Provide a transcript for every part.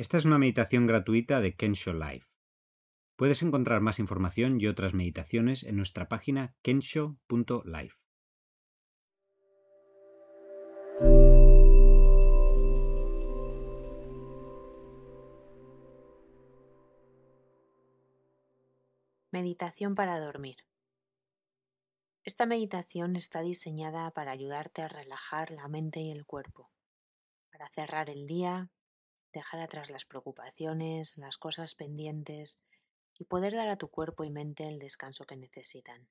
Esta es una meditación gratuita de Kensho Life. Puedes encontrar más información y otras meditaciones en nuestra página kensho.life. Meditación para dormir. Esta meditación está diseñada para ayudarte a relajar la mente y el cuerpo, para cerrar el día, dejar atrás las preocupaciones, las cosas pendientes y poder dar a tu cuerpo y mente el descanso que necesitan.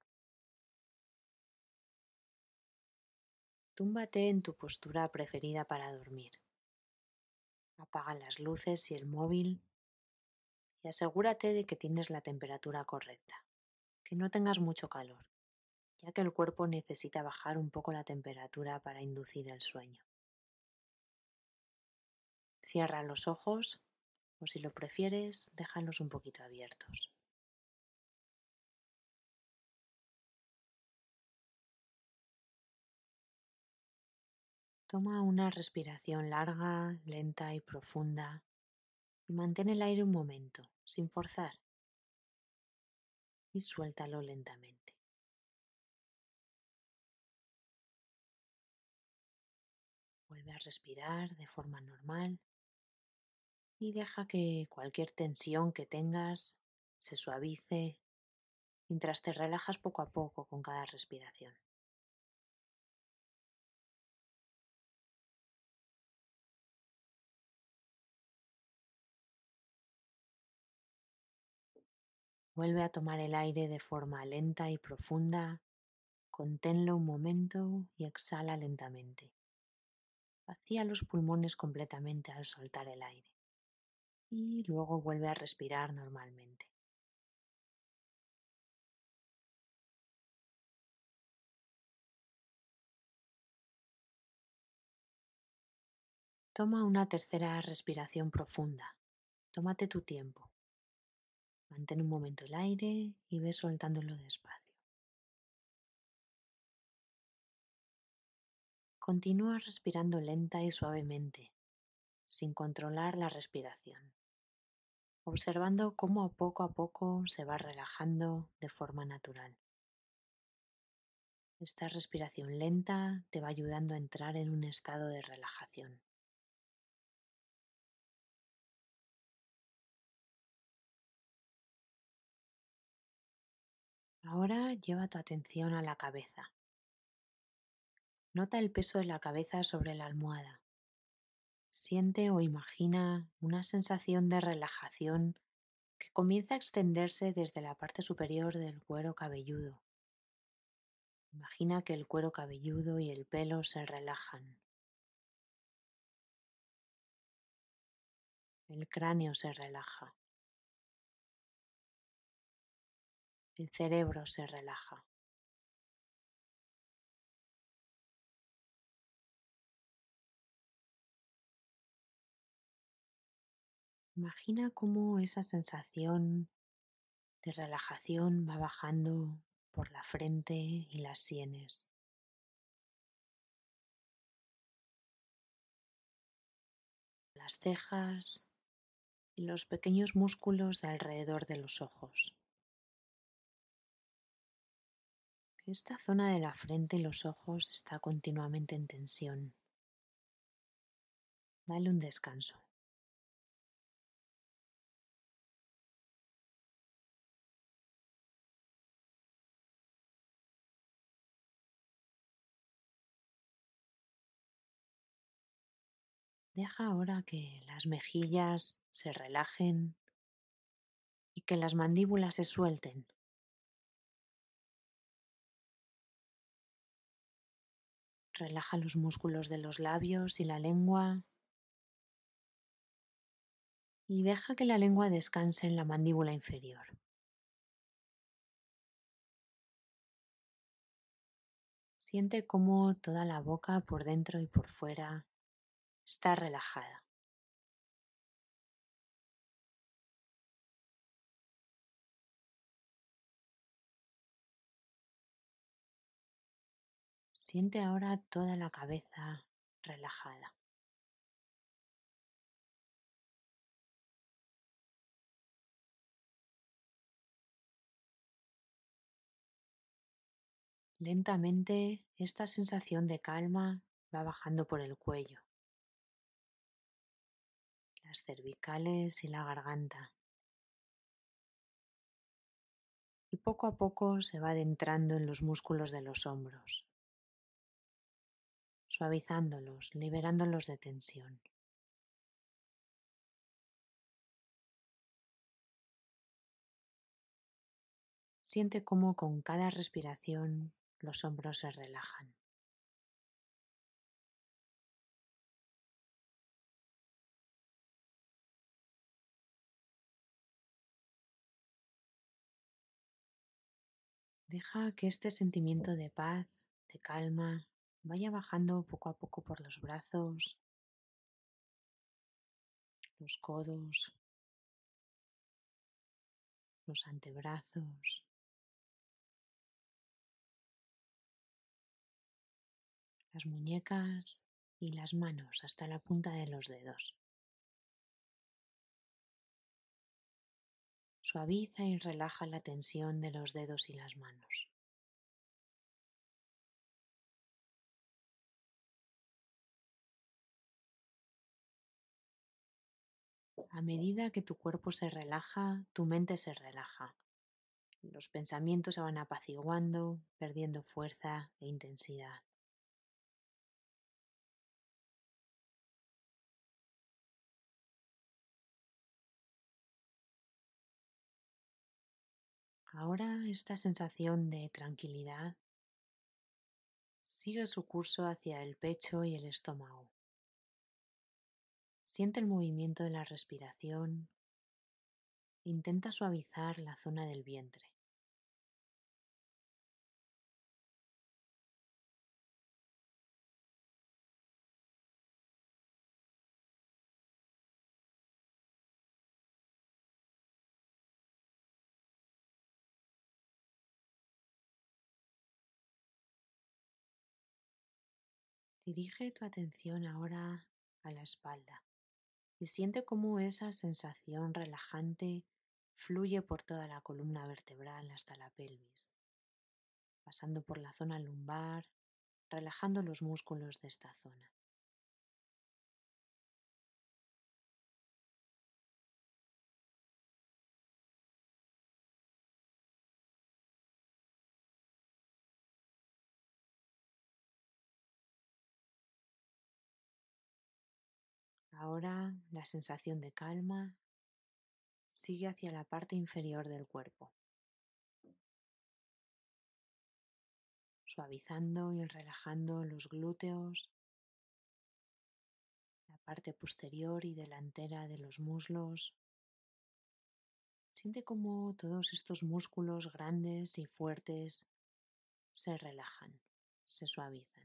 Túmbate en tu postura preferida para dormir. Apaga las luces y el móvil y asegúrate de que tienes la temperatura correcta, que no tengas mucho calor, ya que el cuerpo necesita bajar un poco la temperatura para inducir el sueño. Cierra los ojos o si lo prefieres, déjalos un poquito abiertos. Toma una respiración larga, lenta y profunda y mantén el aire un momento, sin forzar. Y suéltalo lentamente. Vuelve a respirar de forma normal y deja que cualquier tensión que tengas se suavice mientras te relajas poco a poco con cada respiración. Vuelve a tomar el aire de forma lenta y profunda, conténlo un momento y exhala lentamente. Vacía los pulmones completamente al soltar el aire y luego vuelve a respirar normalmente. Toma una tercera respiración profunda. Tómate tu tiempo. Mantén un momento el aire y ve soltándolo despacio. Continúa respirando lenta y suavemente, sin controlar la respiración, observando cómo poco a poco se va relajando de forma natural. Esta respiración lenta te va ayudando a entrar en un estado de relajación. Ahora lleva tu atención a la cabeza. Nota el peso de la cabeza sobre la almohada. Siente o imagina una sensación de relajación que comienza a extenderse desde la parte superior del cuero cabelludo. Imagina que el cuero cabelludo y el pelo se relajan. El cráneo se relaja. el cerebro se relaja. Imagina cómo esa sensación de relajación va bajando por la frente y las sienes. Las cejas y los pequeños músculos de alrededor de los ojos. Esta zona de la frente y los ojos está continuamente en tensión. Dale un descanso. Deja ahora que las mejillas se relajen y que las mandíbulas se suelten. Relaja los músculos de los labios y la lengua. Y deja que la lengua descanse en la mandíbula inferior. Siente cómo toda la boca por dentro y por fuera está relajada. Siente ahora toda la cabeza relajada. Lentamente esta sensación de calma va bajando por el cuello las cervicales y la garganta. Y poco a poco se va adentrando en los músculos de los hombros, suavizándolos, liberándolos de tensión. Siente cómo con cada respiración los hombros se relajan. Deja que este sentimiento de paz, de calma, vaya bajando poco a poco por los brazos, los codos, los antebrazos, las muñecas y las manos hasta la punta de los dedos. Suaviza y relaja la tensión de los dedos y las manos. A medida que tu cuerpo se relaja, tu mente se relaja. Los pensamientos se van apaciguando, perdiendo fuerza e intensidad. Ahora esta sensación de tranquilidad sigue su curso hacia el pecho y el estómago. Siente el movimiento de la respiración. Intenta suavizar la zona del vientre. Dirige tu atención ahora a la espalda y siente cómo esa sensación relajante fluye por toda la columna vertebral hasta la pelvis, pasando por la zona lumbar, relajando los músculos de esta zona. Ahora la sensación de calma sigue hacia la parte inferior del cuerpo, suavizando y relajando los glúteos, la parte posterior y delantera de los muslos. Siente cómo todos estos músculos grandes y fuertes se relajan, se suavizan.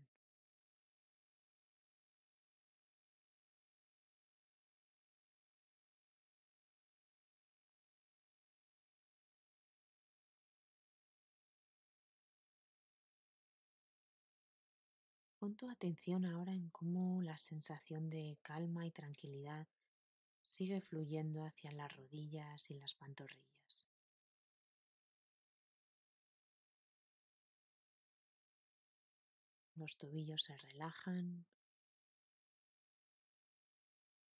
Pon tu atención ahora en cómo la sensación de calma y tranquilidad sigue fluyendo hacia las rodillas y las pantorrillas. Los tobillos se relajan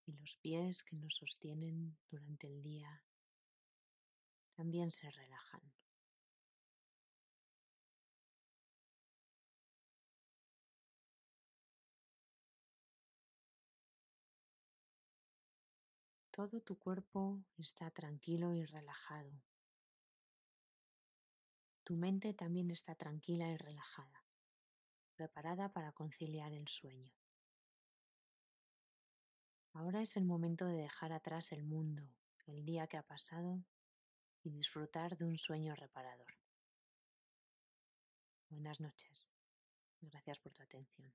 y los pies que nos sostienen durante el día también se relajan. Todo tu cuerpo está tranquilo y relajado. Tu mente también está tranquila y relajada, preparada para conciliar el sueño. Ahora es el momento de dejar atrás el mundo, el día que ha pasado y disfrutar de un sueño reparador. Buenas noches. Gracias por tu atención.